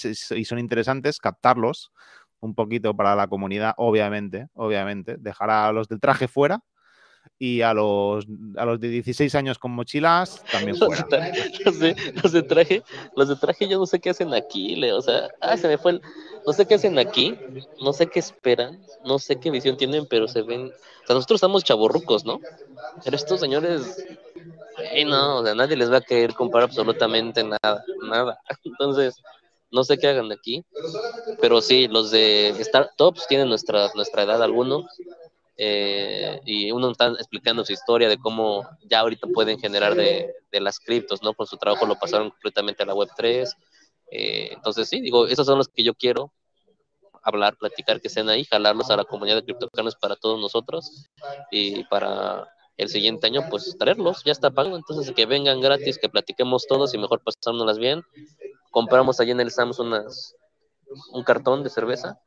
son interesantes, captarlos un poquito para la comunidad, obviamente, obviamente, dejar a los del traje fuera y a los, a los de 16 años con mochilas también fuera. Los de, los de, traje, los de traje yo no sé qué hacen aquí, Leo, o sea, ah, se me fue el, no sé qué hacen aquí, no sé qué esperan, no sé qué visión tienen, pero se ven, o sea, nosotros estamos chaborrucos, ¿no? Pero estos señores, no, o sea, nadie les va a querer comprar absolutamente nada, nada. Entonces, no sé qué hagan aquí, pero sí, los de startups tienen nuestra, nuestra edad algunos, eh, y uno está explicando su historia de cómo ya ahorita pueden generar de, de las criptos, ¿no? Con su trabajo lo pasaron completamente a la web 3, eh, entonces, sí, digo, esos son los que yo quiero hablar, platicar, que estén ahí, jalarlos a la comunidad de criptocarnes para todos nosotros y para el siguiente año, pues traerlos, ya está pago, entonces que vengan gratis, que platiquemos todos y mejor pasárnoslas bien. Compramos allí en el Sams unas, un cartón de cerveza.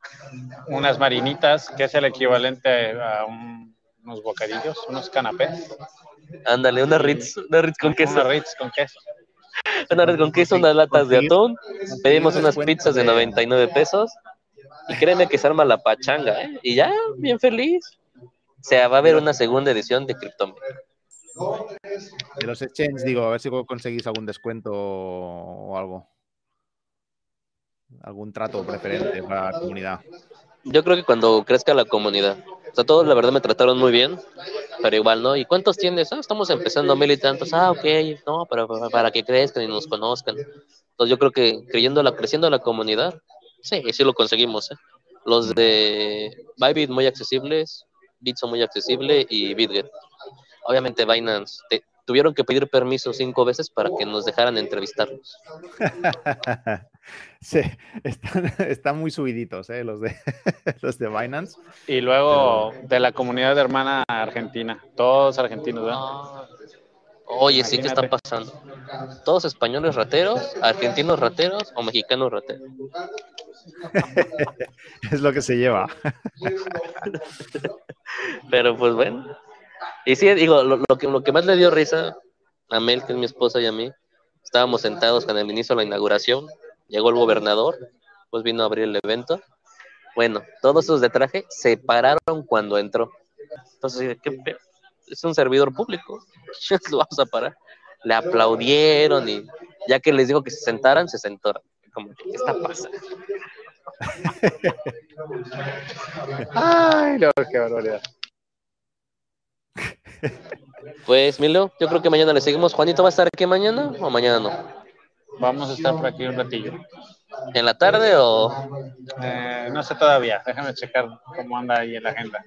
Unas marinitas, que es el equivalente a unos bocadillos, unos canapés. Ándale, una Ritz, una Ritz con queso. Una Ritz con queso. Una vez con queso, unas latas de atún, pedimos unas pizzas de 99 pesos y créeme que se arma la pachanga, ¿eh? Y ya, bien feliz. O sea, va a haber una segunda edición de Cryptomen. De los exchanges, digo, a ver si conseguís algún descuento o algo. Algún trato preferente para la comunidad. Yo creo que cuando crezca la comunidad. O sea, todos la verdad me trataron muy bien pero igual, ¿no? ¿Y cuántos tienes? Ah, estamos empezando mil y tantos. Ah, ok, no, pero para que crezcan y nos conozcan. Entonces yo creo que creyendo la, creciendo la comunidad, sí, sí lo conseguimos. ¿eh? Los de Bybit muy accesibles, Bitso muy accesible y BitGet. Obviamente Binance, tuvieron que pedir permiso cinco veces para que nos dejaran entrevistarlos. sí, están, muy subiditos ¿eh? los, de, los de Binance. Y luego de la comunidad hermana argentina, todos argentinos, ¿verdad? Oye, sí, ¿qué está pasando? ¿Todos españoles rateros, argentinos rateros o mexicanos rateros? es lo que se lleva. Pero pues bueno, y sí, digo, lo, que, lo que más le dio risa a Mel, que es mi esposa y a mí, estábamos sentados con el inicio de la inauguración, llegó el gobernador, pues vino a abrir el evento. Bueno, todos esos de traje se pararon cuando entró. Entonces, ¿qué es un servidor público. Lo vamos a parar. Le aplaudieron y ya que les dijo que se sentaran, se sentaron. Como, ¿qué está pasando? Ay, no, qué barbaridad. Pues, Milo, yo creo que mañana le seguimos. Juanito va a estar aquí mañana o mañana no. Vamos a estar por aquí un ratillo. ¿En la tarde o...? Eh, no sé todavía, déjame checar cómo anda ahí en la agenda.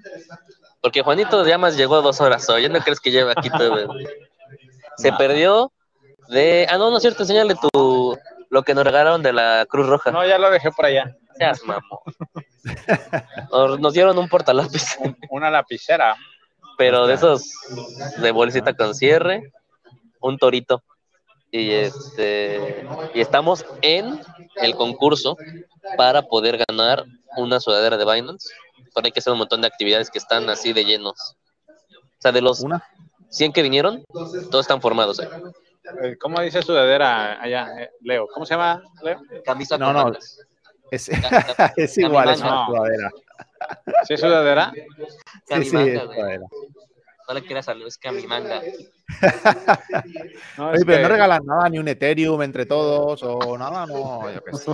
Porque Juanito ya más llegó dos horas hoy. ¿Ya no crees que lleva aquí todo? Se perdió de... Ah, no, no es cierto. Enséñale tu... Lo que nos regalaron de la Cruz Roja. No, ya lo dejé por allá. Seas mamón. Nos, nos dieron un portalápiz, Una lapicera. pero de esos de bolsita con cierre, un torito. Y este y estamos en el concurso para poder ganar una sudadera de Binance. Pero hay que hacer un montón de actividades que están así de llenos. O sea, de los Una. 100 que vinieron, todos están formados. ¿eh? Eh, ¿Cómo dice sudadera allá, eh, Leo? ¿Cómo se llama, Leo? Camisa No, no. Es, es igual, es una No. sudadera. ¿Sí es sudadera? Sí, sí, es sudadera. No le quieras salud, es camimanga. No, Oye, es pero que- no regalan nada, ni un Ethereum entre todos o nada, no, yo qué sé.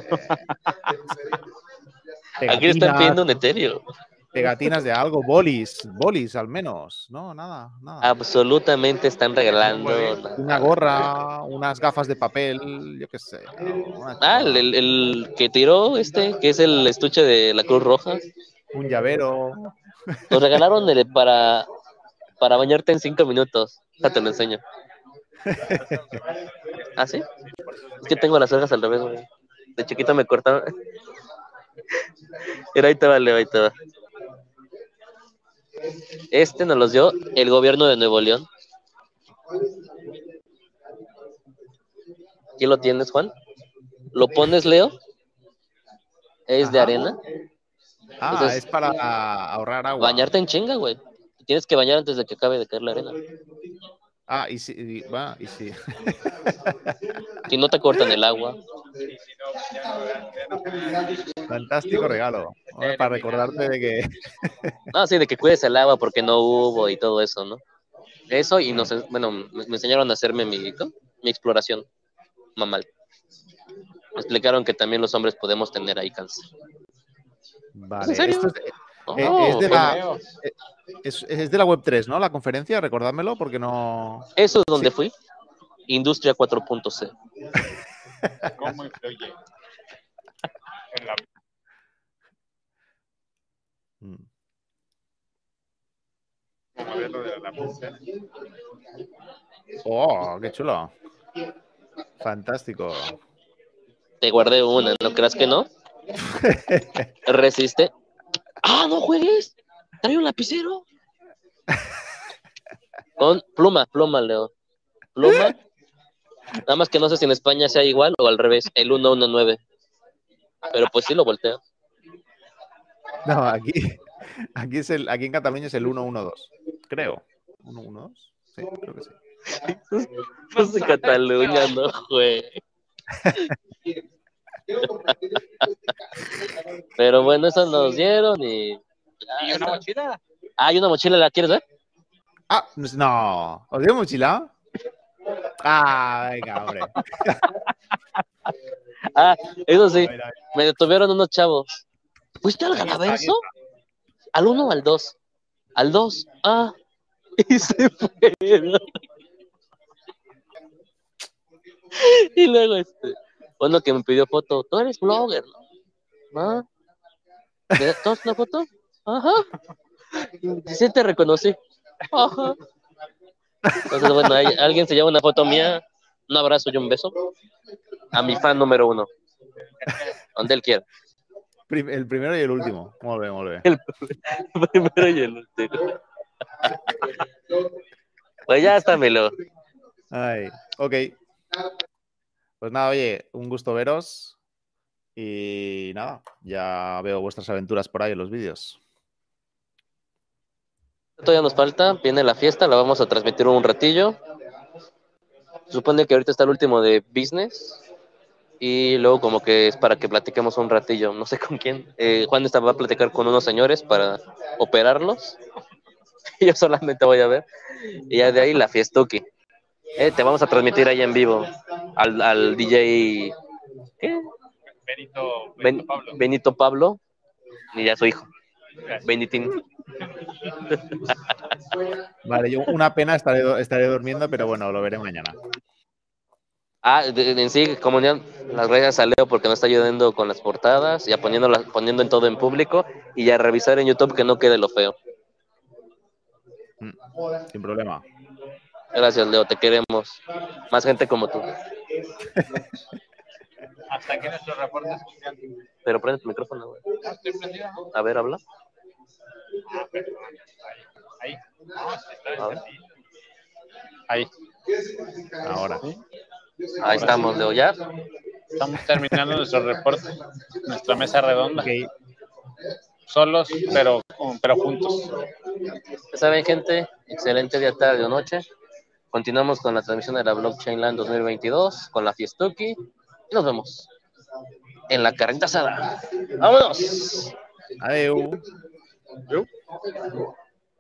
Aquí le están pidiendo un etéreo. pegatinas de algo, bolis, bolis al menos. No, nada, nada. Absolutamente están regalando. la- Una gorra, unas gafas de papel, yo qué sé. una Ah, el, el- el que tiró este, que es el estuche de la Cruz Roja. Un llavero. Nos regalaron el para, para bañarte en cinco minutos. Ya te lo enseño. ¿Ah, sí? Es que tengo las orejas al revés, güey. De chiquito me cortaron. Pero ahí te va, Leo, ahí te va. Este nos los dio el gobierno de Nuevo León. Aquí lo tienes, Juan. Lo pones, Leo. Es de arena. Ah, Entonces- es para ahorrar agua. Bañarte en chinga, güey. Te Tienes que bañar antes de que acabe de caer la arena. Ah, y si, y, va, y si. Si no te cortan el agua. Fantástico regalo. Bueno, para recordarte de que. No, sí, de que cuides el agua porque no hubo y todo eso, ¿no? Eso y nos, en- bueno, me, me enseñaron a hacerme mi, mi exploración mamal. Me explicaron que también los hombres podemos tener ahí cáncer. Vale. serio? esto es, Oh, Eh, es de pues, la- Leo, es- es de la web 3, ¿no? La conferencia, recordádmelo porque no. Eso es donde fui. Industria 4.0. ¿Cómo influye? En la- Mm. Oh, qué chulo. Fantástico. Te guardé una, ¿no creas que no? Resiste. ¡Ah, no juegues! Trae un lapicero. Con pluma, pluma, Leo. Pluma. Nada más que no sé si en España sea igual o al revés, el 119. Pero pues sí lo volteo. No, aquí, aquí, es el, aquí en Cataluña es el 112, creo. ¿112? Sí, creo que sí. Pues en Cataluña no juegue. Pero bueno, eso nos dieron y. ¿Y una mochila? Ah, hay una mochila, ¿la quieres ver? Ah, no. ¿Os dio mochila? Ah, venga, hombre. Ah, eso sí, me detuvieron unos chavos. ¿Fuiste al Galaverso? ¿Al uno o al dos? Al dos. Ah, y se fueron. Y luego, este, uno que me pidió foto, tú eres blogger, ¿no? ¿Ah? ¿Me das una foto? Ajá. Sí te reconocí. Ajá. Entonces, bueno, alguien se lleva una foto mía, un abrazo y un beso a mi fan número uno. Donde él quiera. El primero y el último. Muy bien, muy bien. Primero y el último. Pues ya está, Melo. Ay, ok. Pues nada, oye, un gusto veros. Y nada, ya veo vuestras aventuras por ahí en los vídeos. Todavía nos falta, viene la fiesta, la vamos a transmitir un ratillo. Supone que ahorita está el último de business. Y luego como que es para que platiquemos un ratillo, no sé con quién. Eh, Juan está, va a platicar con unos señores para operarlos. yo solamente voy a ver. Y ya de ahí la fiestuki. Eh, te vamos a transmitir ahí en vivo al, al DJ ¿qué? Benito, Benito Ben- Pablo. Benito Pablo, y ya su hijo, Benitín. Vale, yo una pena estaré, estaré durmiendo, pero bueno, lo veré mañana. Ah, en sí, como ya las redes a Leo porque no está ayudando con las portadas, ya poniendo, las- poniendo en todo en público y ya revisar en YouTube que no quede lo feo. Mm, Sin problema. Gracias, Leo, te queremos. Más gente como tú. Hasta aquí nuestro reporte especial. Pero prende tu micrófono, güey. Estoy prendido. A ver, habla. Ahí. No, sí, está A ver. encendido. Ahí. Ahora. Ahí estamos, Leo, ya. Estamos terminando nuestro reporte, nuestra mesa redonda. Solos, pero, pero juntos. Ya saben, gente, excelente día, tarde o noche. Continuamos con la transmisión de la Blockchain Land 2022 con la Fiestuki y nos vemos en la carrita asada. ¡Vámonos! Adeu. ¿Yo?